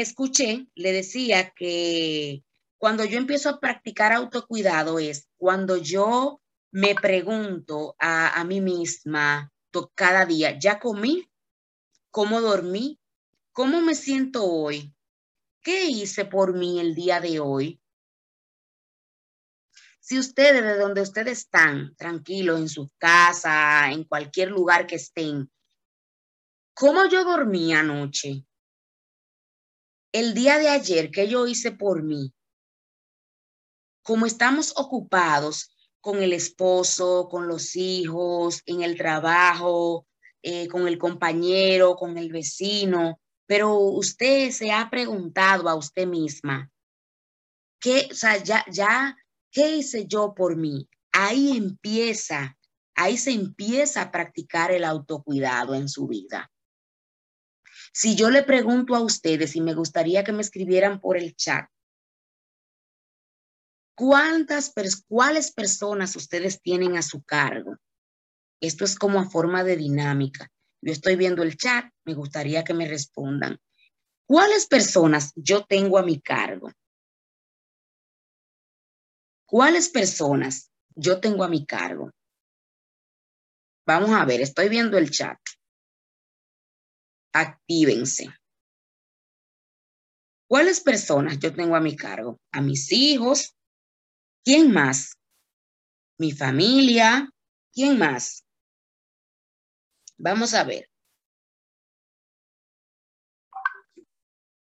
escuché, le decía que cuando yo empiezo a practicar autocuidado es cuando yo me pregunto a, mí misma cada día, ¿ya comí? ¿Cómo dormí? ¿Cómo me siento hoy? ¿Qué hice por mí el día de hoy? Si ustedes, de donde ustedes están, tranquilos en su casa, en cualquier lugar que estén, ¿cómo yo dormí anoche? El día de ayer, ¿qué yo hice por mí? Como estamos ocupados con el esposo, con los hijos, en el trabajo, eh, con el compañero, con el vecino, pero usted se ha preguntado a usted misma, ¿qué, o sea, ya, ya ¿Qué hice yo por mí? Ahí empieza, ahí se empieza a practicar el autocuidado en su vida. Si yo le pregunto a ustedes y me gustaría que me escribieran por el chat, ¿cuántas, cuáles personas ustedes tienen a su cargo? Esto es como a forma de dinámica. Yo estoy viendo el chat, me gustaría que me respondan. ¿Cuáles personas yo tengo a mi cargo? ¿Cuáles personas yo tengo a mi cargo? Vamos a ver, estoy viendo el chat. Actívense. ¿Cuáles personas yo tengo a mi cargo? A mis hijos. ¿Quién más? Mi familia. ¿Quién más? Vamos a ver.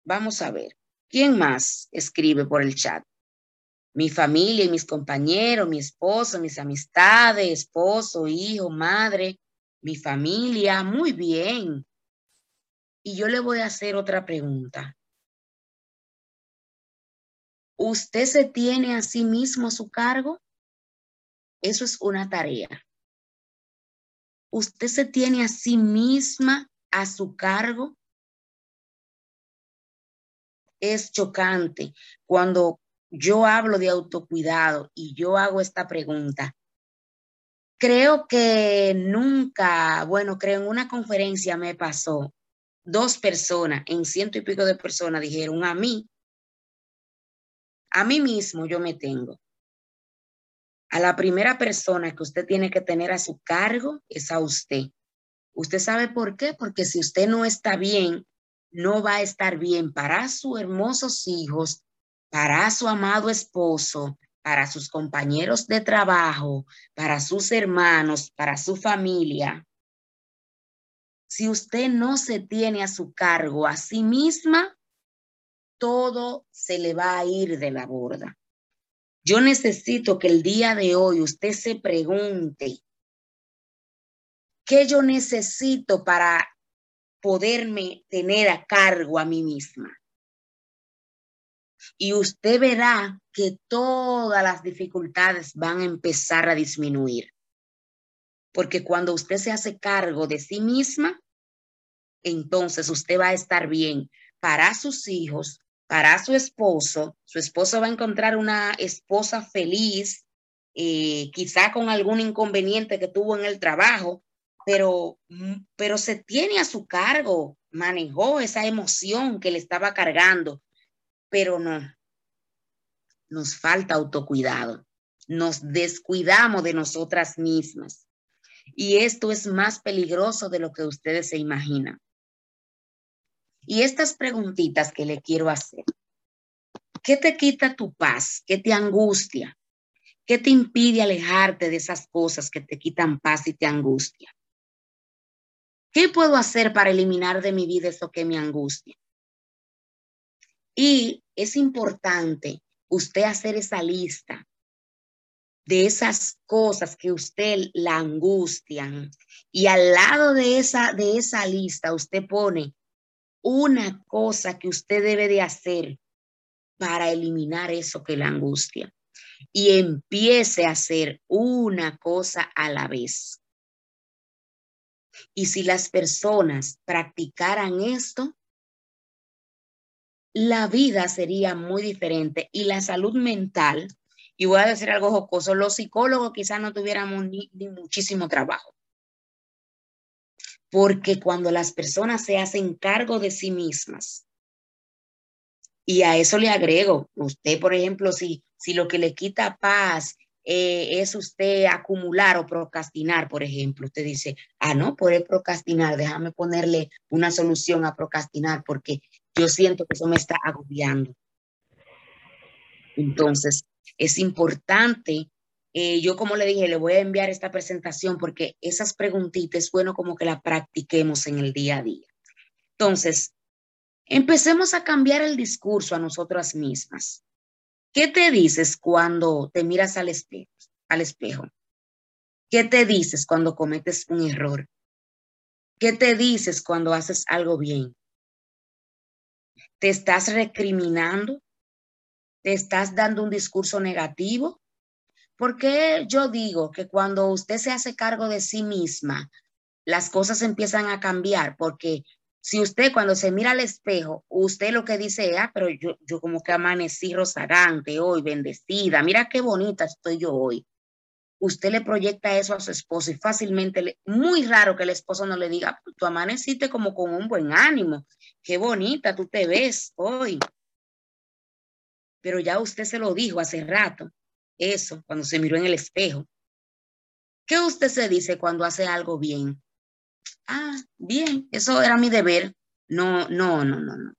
Vamos a ver. ¿Quién más escribe por el chat? mi familia y mis compañeros, mi esposo, mis amistades, esposo, hijo, madre, mi familia, muy bien. Y yo le voy a hacer otra pregunta. ¿Usted se tiene a sí mismo a su cargo? Eso es una tarea. ¿Usted se tiene a sí misma a su cargo? Es chocante cuando yo hablo de autocuidado y yo hago esta pregunta, creo que nunca, bueno, creo en una conferencia me pasó, dos personas, en ciento y pico de personas, dijeron a mí, a mí mismo yo me tengo. A la primera persona que usted tiene que tener a su cargo es a usted. ¿Usted sabe por qué? Porque si usted no está bien, no va a estar bien para sus hermosos hijos para su amado esposo, para sus compañeros de trabajo, para sus hermanos, para su familia. Si usted no se tiene a su cargo a sí misma, todo se le va a ir de la borda. Yo necesito que el día de hoy usted se pregunte, ¿qué yo necesito para poderme tener a cargo a mí misma? y usted verá que todas las dificultades van a empezar a disminuir. Porque cuando usted se hace cargo de sí misma, entonces usted va a estar bien para sus hijos, para su esposo. Su esposo va a encontrar una esposa feliz, eh, quizá con algún inconveniente que tuvo en el trabajo, pero, mm, pero se tiene a su cargo, manejó esa emoción que le estaba cargando pero no. Nos falta autocuidado. Nos descuidamos de nosotras mismas. Y esto es más peligroso de lo que ustedes se imaginan. Y estas preguntitas que le quiero hacer. ¿Qué te quita tu paz? ¿Qué te angustia? ¿Qué te impide alejarte de esas cosas que te quitan paz y te angustia? ¿Qué puedo hacer para eliminar de mi vida eso que me angustia? Y es importante usted hacer esa lista de esas cosas que usted la angustian y al lado de esa de esa lista usted pone una cosa que usted debe de hacer para eliminar eso que la angustia y empiece a hacer una cosa a la vez. Y si las personas practicaran esto, la vida sería muy diferente y la salud mental, y voy a decir algo jocoso, los psicólogos quizás no tuviéramos ni, muchísimo trabajo. Porque cuando las personas se hacen cargo de sí mismas, Y a eso le agrego, usted, por ejemplo, si, si lo que le quita paz eh, es usted acumular o procrastinar, por ejemplo, usted dice, ah, no, puede procrastinar, déjame ponerle una solución a procrastinar porque yo siento que eso me está agobiando. Entonces, es importante, eh, yo como le dije, le voy a enviar esta presentación porque esas preguntitas es bueno como que la practiquemos en el día a día. Entonces, empecemos a cambiar el discurso a nosotras mismas. ¿Qué te dices cuando te miras al espejo? Al espejo? ¿Qué te dices cuando cometes un error? ¿Qué te dices cuando haces algo bien? ¿Te estás recriminando? ¿Te estás dando un discurso negativo? Porque yo digo que cuando usted se hace cargo de sí misma, las cosas empiezan a cambiar? Porque si usted cuando se mira al espejo, usted lo que dice, ah, pero yo, yo como que amanecí rozagante hoy, bendecida, mira qué bonita estoy yo hoy. Usted le proyecta eso a su esposo y fácilmente, muy raro que el esposo no le diga, tú amaneciste como con un buen ánimo, qué bonita tú te ves hoy. Pero ya usted se lo dijo hace rato, eso, cuando se miró en el espejo. ¿Qué usted se dice cuando hace algo bien? Ah, bien, eso era mi deber. No, no, no, no, no.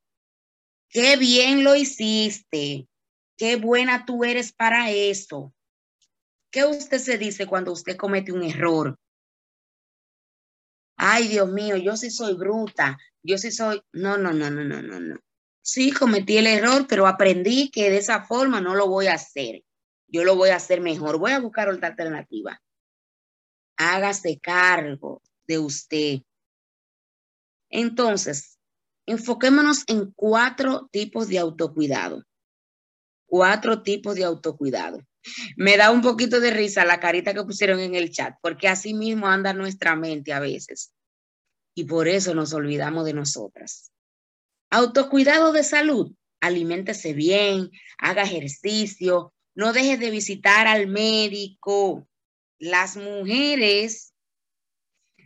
Qué bien lo hiciste. Qué buena tú eres para eso. ¿Qué usted se dice cuando usted comete un error? Ay, Dios mío, yo sí soy bruta. Yo sí soy. No, no, no, no, no, no, no. Sí, cometí el error, pero aprendí que de esa forma no lo voy a hacer. Yo lo voy a hacer mejor. Voy a buscar otra alternativa. Hágase cargo de usted. Entonces, enfoquémonos en cuatro tipos de autocuidado. Cuatro tipos de autocuidado. Me da un poquito de risa la carita que pusieron en el chat, porque así mismo anda nuestra mente a veces. Y por eso nos olvidamos de nosotras. Autocuidado de salud. Aliméntese bien, haga ejercicio, no deje de visitar al médico. Las mujeres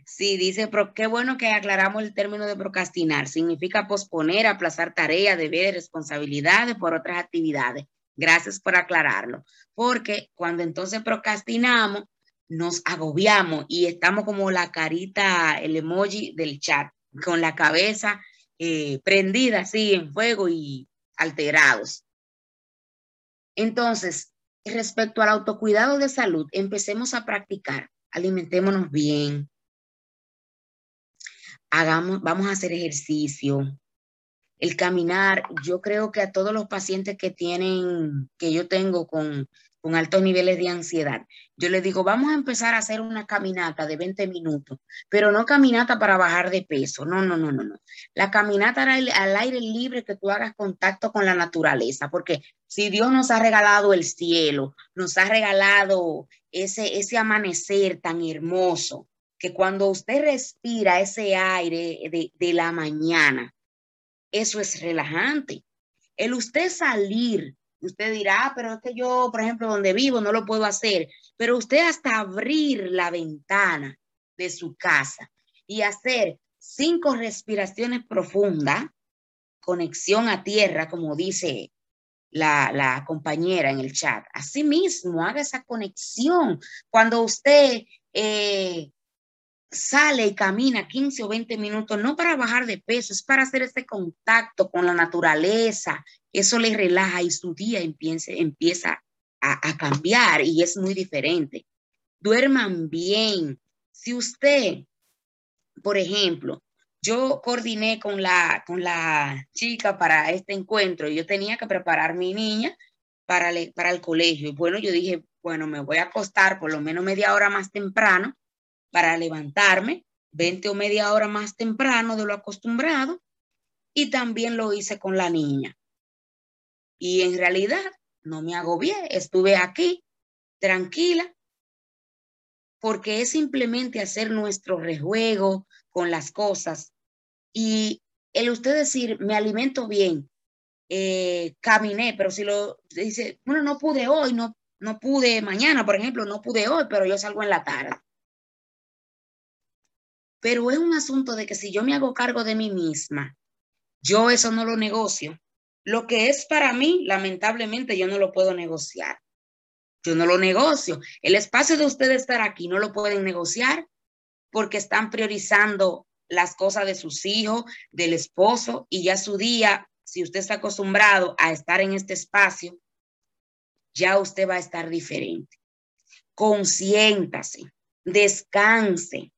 Sí, dice, pero qué bueno que aclaramos el término de procrastinar. Significa posponer, aplazar tareas, deberes, responsabilidades por otras actividades. Gracias por aclararlo. Porque cuando entonces procrastinamos, nos agobiamos y estamos como la carita, el emoji del chat, con la cabeza eh, prendida así en fuego y alterados. Entonces, respecto al autocuidado de salud, empecemos a practicar. Alimentémonos bien, hagamos, vamos a hacer ejercicio. El caminar, yo creo que a todos los pacientes que tienen, que yo tengo con, con altos niveles de ansiedad, yo les digo, vamos a empezar a hacer una caminata de 20 minutos, pero no caminata para bajar de peso, no, no, no, no, no. La caminata al, al aire libre, que tú hagas contacto con la naturaleza, porque si Dios nos ha regalado el cielo, nos ha regalado ese, ese amanecer tan hermoso, que cuando usted respira ese aire de, la mañana, eso es relajante. El usted salir, usted dirá, ah, pero es que yo, por ejemplo, donde vivo no lo puedo hacer, pero usted hasta abrir la ventana de su casa y hacer cinco respiraciones profundas, conexión a tierra, como dice la, la, compañera en el chat. Asimismo, haga esa conexión. Cuando usted eh, sale y camina 15 o 20 minutos, no para bajar de peso, es para hacer ese contacto con la naturaleza. Eso le relaja y su día empieza, empieza a, cambiar y es muy diferente. Duerman bien. Si usted, por ejemplo, yo coordiné con la, con la chica para este encuentro yo tenía que preparar mi niña para, para el colegio. Bueno, yo dije, bueno, me voy a acostar por lo menos media hora más temprano para levantarme 20 o media hora más temprano de lo acostumbrado y también lo hice con la niña. Y en realidad no me agobié, estuve aquí tranquila porque es simplemente hacer nuestro rejuego con las cosas y el usted decir, me alimento bien, eh, caminé, pero si lo dice, bueno, no pude hoy, no, no pude mañana, por ejemplo, no pude hoy, pero yo salgo en la tarde. Pero es un asunto de que si yo me hago cargo de mí misma, yo eso no lo negocio. lo que es para mí, lamentablemente, yo no lo puedo negociar. Yo no lo negocio. El espacio de ustedes estar aquí no lo pueden negociar porque están priorizando las cosas de sus hijos, del esposo y ya su día, si usted está acostumbrado a estar en este espacio, ya usted va a estar diferente. Consiéntase, descanse.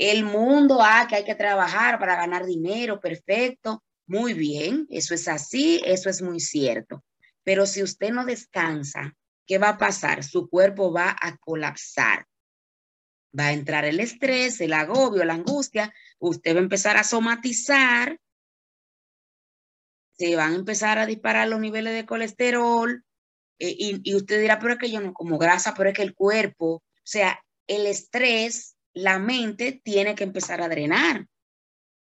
El mundo, ah, que hay que trabajar para ganar dinero, perfecto. Muy bien, eso es así, eso es muy cierto. Pero si usted no descansa, ¿qué va a pasar? Su cuerpo va a colapsar. Va a entrar el estrés, el agobio, la angustia. Usted va a empezar a somatizar. Se van a empezar a disparar los niveles de colesterol. Eh, y, y usted dirá, pero es que yo no como grasa, pero es que el cuerpo, o sea, el estrés, la mente tiene que empezar a drenar.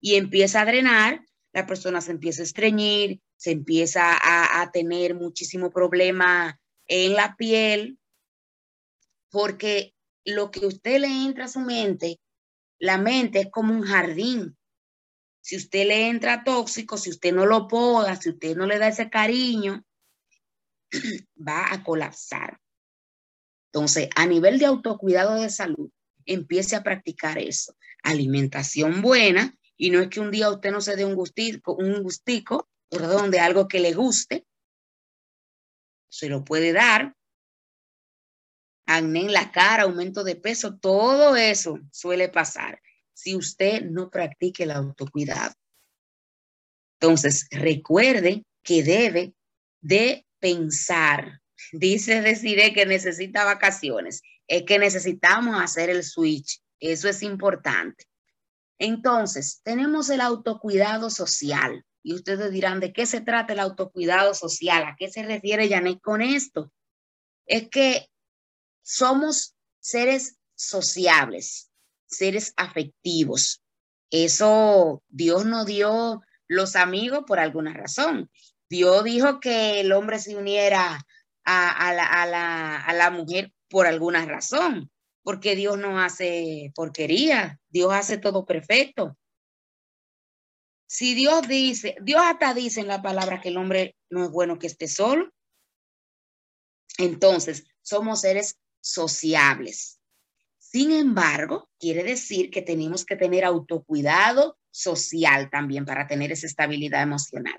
Y empieza a drenar, la persona se empieza a estreñir, se empieza a, tener muchísimo problema en la piel, porque lo que usted le entra a su mente, la mente es como un jardín. Si usted le entra tóxico, si usted no lo poda, si usted no le da ese cariño, va a colapsar. Entonces, a nivel de autocuidado de salud, empiece a practicar eso. Alimentación buena, y no es que un día usted no se dé un gustico, un gustico, perdón, de algo que le guste, se lo puede dar. Acné en la cara, aumento de peso, todo eso suele pasar si usted no practique el autocuidado. Entonces, recuerde que debe de pensar. Dice Decide que necesita vacaciones. Es que necesitamos hacer el switch. Eso es importante. Entonces, tenemos el autocuidado social. Y ustedes dirán, ¿de qué se trata el autocuidado social? ¿A qué se refiere Janet con esto? Es que somos seres sociables, seres afectivos. Eso Dios nos dio los amigos por alguna razón. Dios dijo que el hombre se uniera a, la, a, la, a la mujer por alguna razón, porque Dios no hace porquería, Dios hace todo perfecto. Si Dios dice, Dios hasta dice en la palabra que el hombre no es bueno que esté solo, entonces somos seres sociables. Sin embargo, quiere decir que tenemos que tener autocuidado social también para tener esa estabilidad emocional.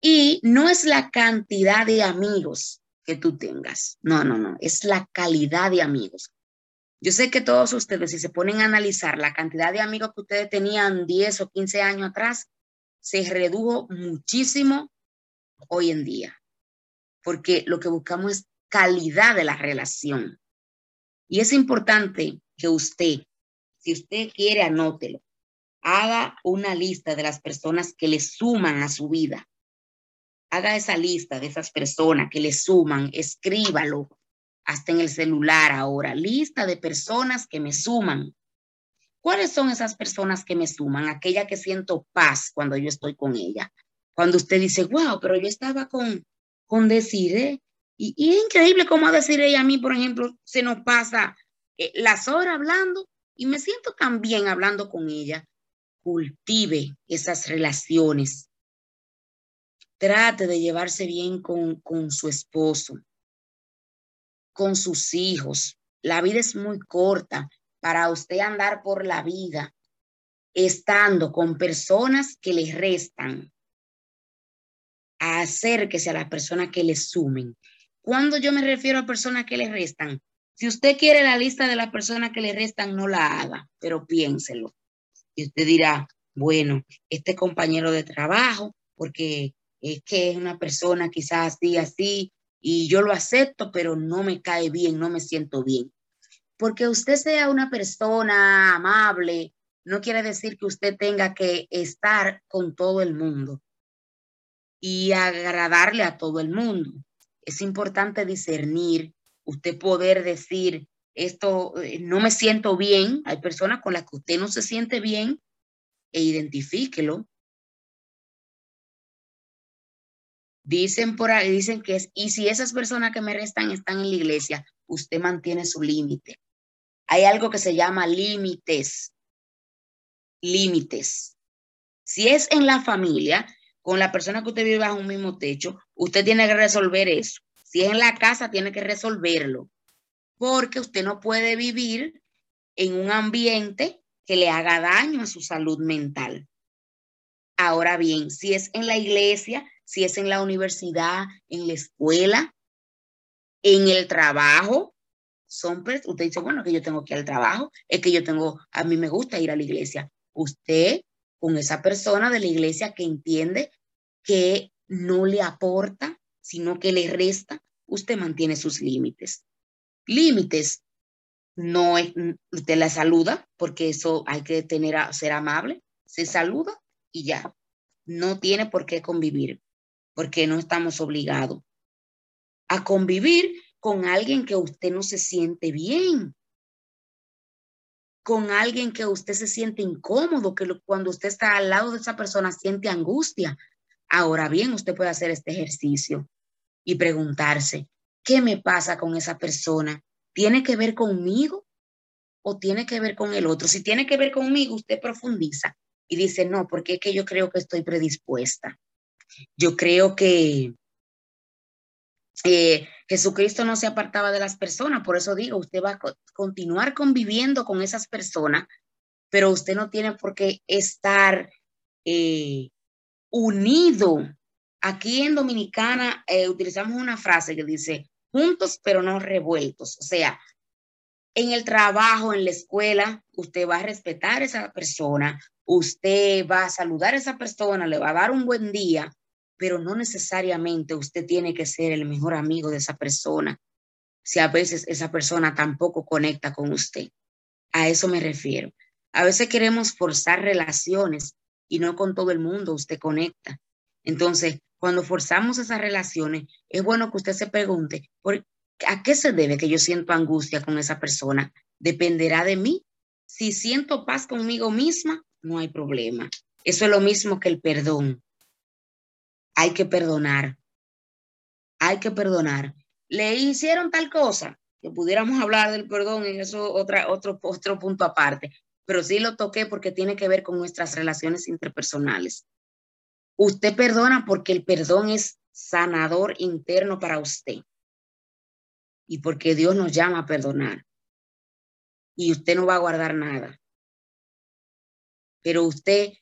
Y no es la cantidad de amigos que tú tengas, no, no, no, es la calidad de amigos. Yo sé que todos ustedes, si se ponen a analizar la cantidad de amigos que ustedes tenían 10 o 15 años atrás, se redujo muchísimo hoy en día, porque lo que buscamos es calidad de la relación. Y es importante que usted, si usted quiere, anótelo, haga una lista de las personas que le suman a su vida. Haga esa lista de esas personas que le suman, escríbalo, hasta en el celular ahora, lista de personas que me suman. ¿Cuáles son esas personas que me suman? Aquella que siento paz cuando yo estoy con ella. Cuando usted dice, wow, pero yo estaba con, con Desiree. Y, y es increíble cómo a Desiree a mí, por ejemplo, se nos pasa eh, las horas hablando y me siento tan bien hablando con ella. Cultive esas relaciones. Trate de llevarse bien con, con su esposo con sus hijos. La vida es muy corta para usted andar por la vida estando con personas que le restan. Acérquese a las personas que le sumen. Cuando yo me refiero a personas que le restan, si usted quiere la lista de las personas que le restan, no la haga, pero piénselo. Y usted dirá, bueno, este compañero de trabajo, porque es que es una persona quizás así, así, y yo lo acepto, pero no me cae bien, no me siento bien. Porque usted sea una persona amable, no quiere decir que usted tenga que estar con todo el mundo y agradarle a todo el mundo. Es importante discernir, usted poder decir, esto eh, no me siento bien, hay personas con las que usted no se siente bien e identifíquelo Dicen por ahí, dicen que es, y si esas personas que me restan están en la iglesia, usted mantiene su límite. Hay algo que se llama límites. Límites. Si es en la familia, con la persona que usted vive bajo un mismo techo, usted tiene que resolver eso. Si es en la casa, tiene que resolverlo, porque usted no puede vivir en un ambiente que le haga daño a su salud mental. Ahora bien, si es en la iglesia, si es en la universidad, en la escuela, en el trabajo, son, usted dice, bueno, que yo tengo que ir al trabajo, es que yo tengo, a mí me gusta ir a la iglesia. Usted con esa persona de la iglesia que entiende que no le aporta, sino que le resta, usted mantiene sus límites. Límites no es, usted la saluda, porque eso hay que tener ser amable, se saluda y ya. No tiene por qué convivir, porque no estamos obligados a convivir con alguien que usted no se siente bien con alguien que usted se siente incómodo, que cuando usted está al lado de esa persona siente angustia. Ahora bien, usted puede hacer este ejercicio y preguntarse, ¿qué me pasa con esa persona? ¿Tiene que ver conmigo o tiene que ver con el otro? Si tiene que ver conmigo, usted profundiza y dice, no, porque es que yo creo que estoy predispuesta. Yo creo que eh, Jesucristo no se apartaba de las personas, por eso digo, usted va a continuar conviviendo con esas personas, pero usted no tiene por qué estar eh, unido. Aquí en Dominicana eh, utilizamos una frase que dice, juntos pero no revueltos. O sea, en el trabajo, en la escuela, usted va a respetar a esa persona, usted va a saludar a esa persona, le va a dar un buen día, pero no necesariamente usted tiene que ser el mejor amigo de esa persona si a veces esa persona tampoco conecta con usted. A eso me refiero. A veces queremos forzar relaciones y no con todo el mundo usted conecta. Entonces, cuando forzamos esas relaciones, es bueno que usted se pregunte, ¿a qué se debe que yo siento angustia con esa persona? ¿Dependerá de mí? Si siento paz conmigo misma, no hay problema. Eso es lo mismo que el perdón hay que perdonar. Hay que perdonar. Le hicieron tal cosa, que pudiéramos hablar del perdón en eso otra, otro, otro punto aparte, pero sí lo toqué porque tiene que ver con nuestras relaciones interpersonales. Usted perdona porque el perdón es sanador interno para usted y porque Dios nos llama a perdonar. Y usted no va a guardar nada. Pero usted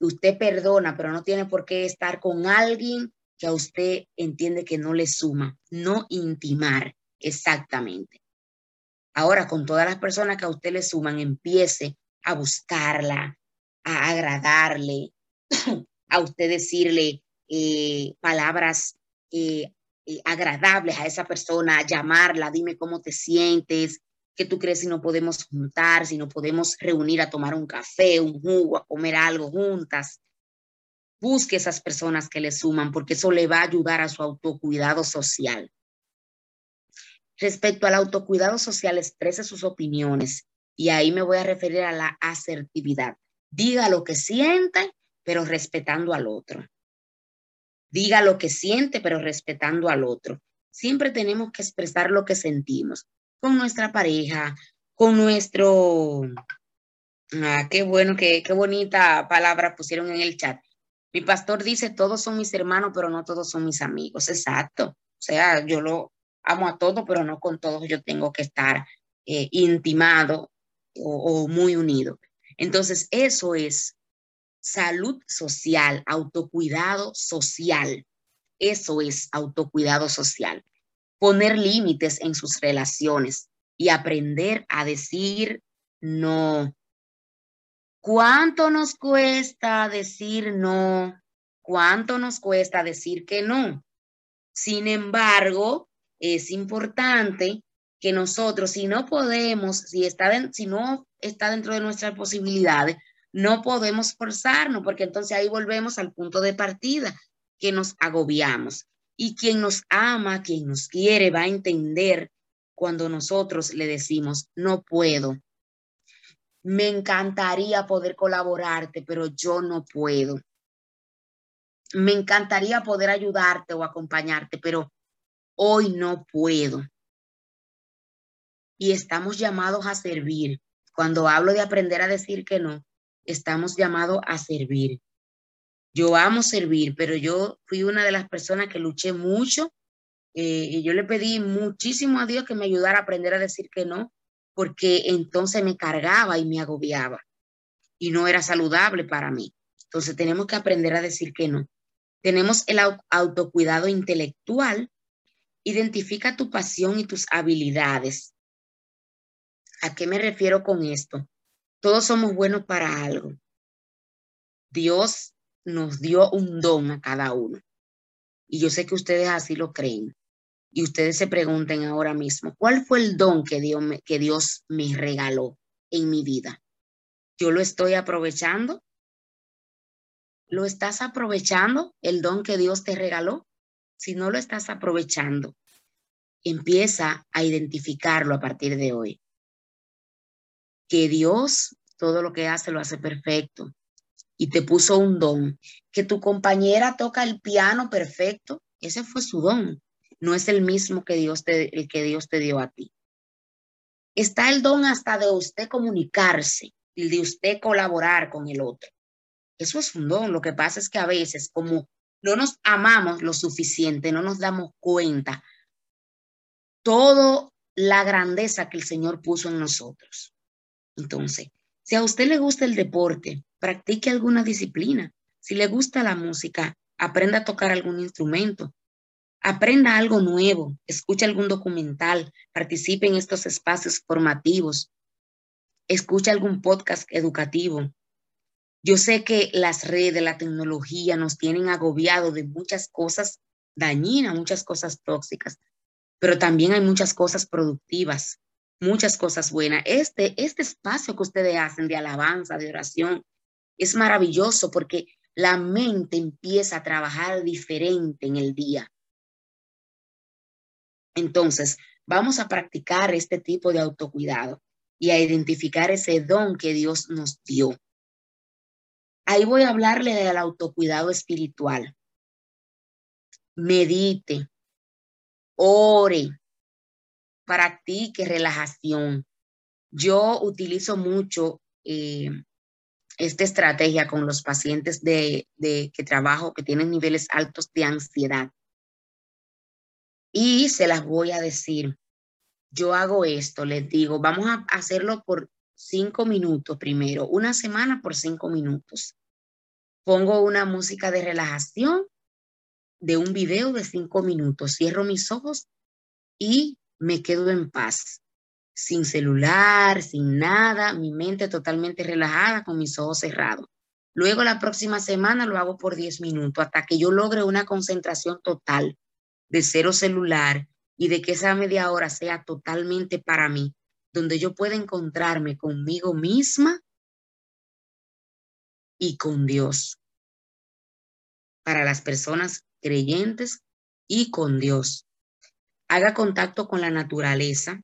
usted perdona, pero no tiene por qué estar con alguien que a usted entiende que no le suma, no intimar exactamente. Ahora, con todas las personas que a usted le suman, empiece a buscarla, a agradarle, a usted decirle eh, palabras eh, eh, agradables a esa persona, llamarla, dime cómo te sientes, ¿Qué tú crees si no podemos juntar, si no podemos reunir a tomar un café, un jugo, a comer algo juntas? Busque esas personas que le suman porque eso le va a ayudar a su autocuidado social. Respecto al autocuidado social, exprese sus opiniones y ahí me voy a referir a la asertividad. Diga lo que siente, pero respetando al otro. Diga lo que siente, pero respetando al otro. Siempre tenemos que expresar lo que sentimos con nuestra pareja, con nuestro... Ah, qué bueno, qué, qué bonita palabra pusieron en el chat. Mi pastor dice, todos son mis hermanos, pero no todos son mis amigos. Exacto. O sea, yo lo amo a todos, pero no con todos yo tengo que estar eh, intimado o, o muy unido. Entonces, eso es salud social, autocuidado social. Eso es autocuidado social poner límites en sus relaciones y aprender a decir no. ¿Cuánto nos cuesta decir no? ¿Cuánto nos cuesta decir que no? Sin embargo, es importante que nosotros, si no podemos, si, está si no está dentro de nuestras posibilidades, no podemos forzarnos, porque entonces ahí volvemos al punto de partida, que nos agobiamos. Y quien nos ama, quien nos quiere, va a entender cuando nosotros le decimos, no puedo. Me encantaría poder colaborarte, pero yo no puedo. Me encantaría poder ayudarte o acompañarte, pero hoy no puedo. Y estamos llamados a servir. Cuando hablo de aprender a decir que no, estamos llamados a servir. Yo amo servir, pero yo fui una de las personas que luché mucho eh, y yo le pedí muchísimo a Dios que me ayudara a aprender a decir que no, porque entonces me cargaba y me agobiaba y no era saludable para mí. Entonces tenemos que aprender a decir que no. Tenemos el autocuidado intelectual. Identifica tu pasión y tus habilidades. ¿A qué me refiero con esto? Todos somos buenos para algo. Dios nos dio un don a cada uno. Y yo sé que ustedes así lo creen. Y ustedes se pregunten ahora mismo, ¿cuál fue el don que Dios me, que Dios me regaló en mi vida? ¿Yo lo estoy aprovechando? ¿Lo estás aprovechando el don que Dios te regaló? Si no lo estás aprovechando, empieza a identificarlo a partir de hoy. Que Dios todo lo que hace lo hace perfecto y te puso un don. Que tu compañera toca el piano perfecto, ese fue su don. No es el mismo que Dios te, el que Dios te dio a ti. Está el don hasta de usted comunicarse y de usted colaborar con el otro. Eso es un don. Lo que pasa es que a veces, como no nos amamos lo suficiente, no nos damos cuenta toda la grandeza que el Señor puso en nosotros. Entonces, si a usted le gusta el deporte, practique alguna disciplina. Si le gusta la música, aprenda a tocar algún instrumento. Aprenda algo nuevo, escuche algún documental, participe en estos espacios formativos, escuche algún podcast educativo, yo sé que las redes, la tecnología nos tienen agobiado de muchas cosas dañinas, muchas cosas tóxicas, pero también hay muchas cosas productivas, muchas cosas buenas. Este, este espacio que ustedes hacen de alabanza, de oración, es maravilloso porque la mente empieza a trabajar diferente en el día. Entonces, vamos a practicar este tipo de autocuidado y a identificar ese don que Dios nos dio. Ahí voy a hablarle del autocuidado espiritual. Medite, ore, practique relajación. Yo utilizo mucho eh, esta estrategia con los pacientes de, de, que trabajo que tienen niveles altos de ansiedad. Y se las voy a decir. Yo hago esto, les digo, vamos a hacerlo por cinco minutos primero, una semana por cinco minutos. Pongo una música de relajación de un video de cinco minutos, cierro mis ojos y me quedo en paz, sin celular, sin nada, mi mente totalmente relajada con mis ojos cerrados. Luego la próxima semana lo hago por diez minutos hasta que yo logre una concentración total de cero celular y de que esa media hora sea totalmente para mí, donde yo pueda encontrarme conmigo misma y con Dios. Para las personas creyentes y con Dios. Haga contacto con la naturaleza.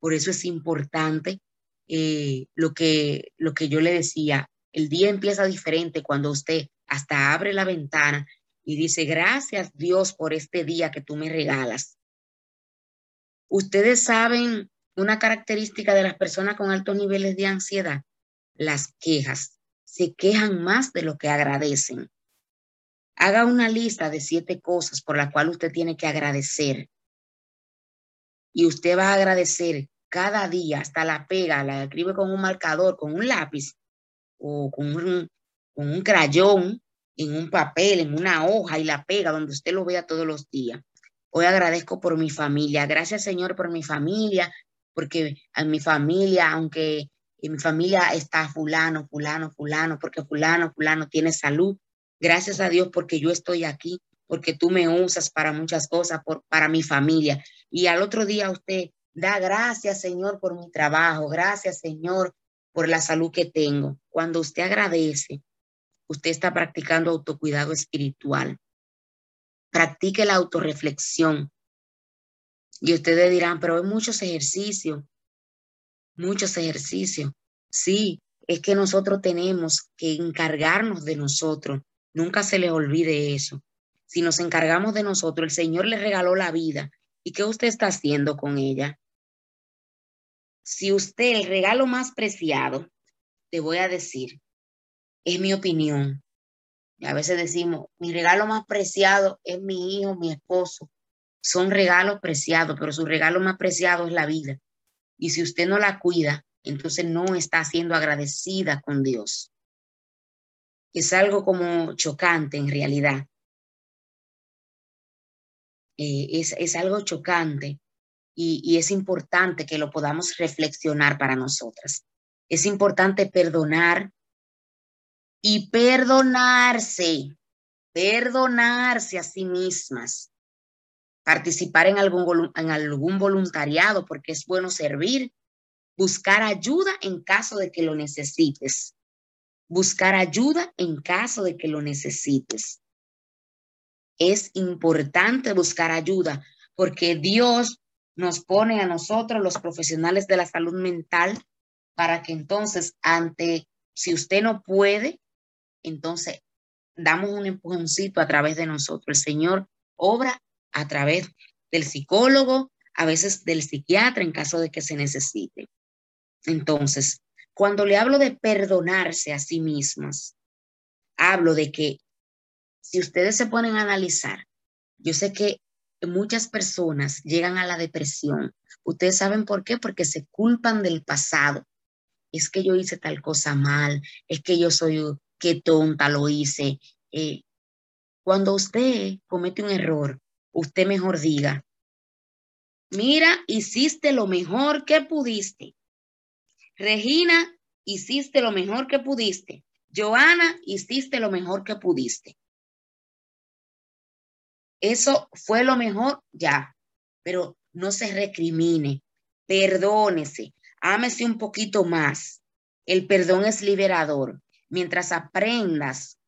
Por eso es importante eh, lo, que, lo que yo le decía. El día empieza diferente cuando usted hasta abre la ventana y dice, gracias Dios por este día que tú me regalas. Ustedes saben una característica de las personas con altos niveles de ansiedad, las quejas. Se quejan más de lo que agradecen. Haga una lista de siete cosas por las cuales usted tiene que agradecer. Y usted va a agradecer cada día, hasta la pega, la escribe con un marcador, con un lápiz o con un, con un crayón, en un papel, en una hoja y la pega donde usted lo vea todos los días. Hoy agradezco por mi familia. Gracias, Señor, por mi familia, porque a mi familia, aunque en mi familia está fulano, fulano, fulano, porque fulano, fulano tiene salud. Gracias a Dios porque yo estoy aquí, porque tú me usas para muchas cosas, por, para mi familia. Y al otro día usted da gracias, Señor, por mi trabajo. Gracias, Señor, por la salud que tengo. Cuando usted agradece, usted está practicando autocuidado espiritual. Practique la autorreflexión. Y ustedes dirán, pero hay muchos ejercicios, muchos ejercicios. Sí, es que nosotros tenemos que encargarnos de nosotros. Nunca se les olvide eso. Si nos encargamos de nosotros, el Señor le regaló la vida. ¿Y qué usted está haciendo con ella? Si usted, el regalo más preciado, te voy a decir, es mi opinión, a veces decimos, mi regalo más preciado es mi hijo, mi esposo. Son regalos preciados, pero su regalo más preciado es la vida. Y si usted no la cuida, entonces no está siendo agradecida con Dios. Es algo como chocante en realidad. Eh, es, es, algo chocante y, y es importante que lo podamos reflexionar para nosotras. Es importante perdonar y perdonarse, perdonarse a sí mismas, participar en algún, en algún voluntariado porque es bueno servir, buscar ayuda en caso de que lo necesites, buscar ayuda en caso de que lo necesites. Es importante buscar ayuda porque Dios nos pone a nosotros, los profesionales de la salud mental, para que entonces ante, si usted no puede, entonces damos un empujoncito a través de nosotros. El Señor obra a través del psicólogo, a veces del psiquiatra en caso de que se necesite. Entonces, cuando le hablo de perdonarse a sí mismas, hablo de que si ustedes se ponen a analizar, yo sé que muchas personas llegan a la depresión. Ustedes saben por qué, porque se culpan del pasado. Es que yo hice tal cosa mal, es que yo soy qué tonta lo hice. Eh, cuando usted comete un error, usted mejor diga, mira, hiciste lo mejor que pudiste. Regina, hiciste lo mejor que pudiste. Joana, hiciste lo mejor que pudiste. Eso fue lo mejor, ya, pero no se recrimine, perdónese, ámese un poquito más. El perdón es liberador. Mientras aprendas,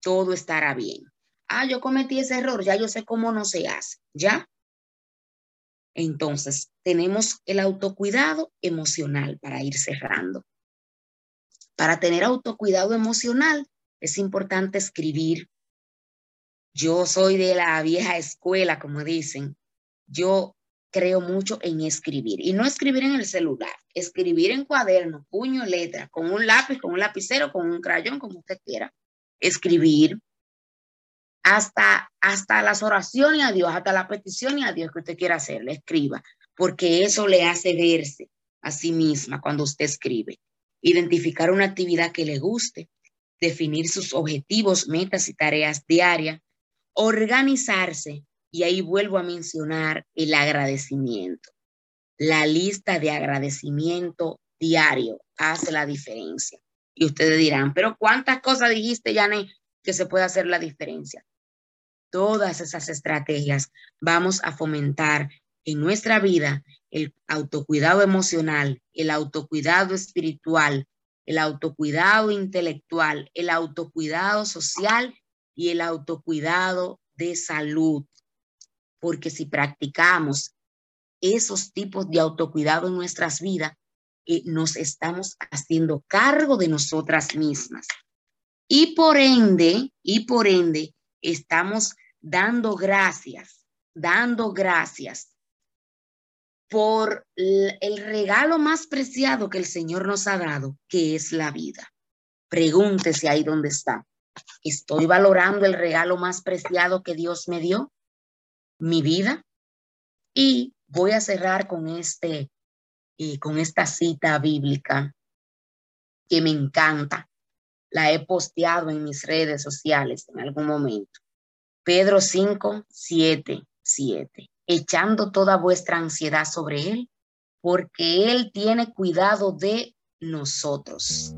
todo estará bien. Ah, yo cometí ese error, ya yo sé cómo no se hace, ¿ya? Entonces, tenemos el autocuidado emocional para ir cerrando. Para tener autocuidado emocional es importante escribir. Yo soy de la vieja escuela, como dicen. Yo creo mucho en escribir y no escribir en el celular, escribir en cuaderno, puño, letra, con un lápiz, con un lapicero, con un crayón, como usted quiera. Escribir hasta, hasta las oraciones a Dios, hasta la petición a Dios que usted quiera hacerle, escriba, porque eso le hace verse a sí misma cuando usted escribe. Identificar una actividad que le guste, definir sus objetivos, metas y tareas diarias, organizarse y ahí vuelvo a mencionar el agradecimiento. La lista de agradecimiento diario hace la diferencia. Y ustedes dirán, pero ¿cuántas cosas dijiste, Janet, que se puede hacer la diferencia? Todas esas estrategias vamos a fomentar en nuestra vida el autocuidado emocional, el autocuidado espiritual, el autocuidado intelectual, el autocuidado social y el autocuidado de salud porque si practicamos esos tipos de autocuidado en nuestras vidas, eh, nos estamos haciendo cargo de nosotras mismas. Y por ende, y por ende, estamos dando gracias, dando gracias por el regalo más preciado que el Señor nos ha dado, que es la vida. Pregúntese ahí dónde está. ¿Estoy valorando el regalo más preciado que Dios me dio? mi vida. Y voy a cerrar con, este, con esta cita bíblica que me encanta. La he posteado en mis redes sociales en algún momento. Pedro 5, 7, 7. Echando toda vuestra ansiedad sobre Él, porque Él tiene cuidado de nosotros.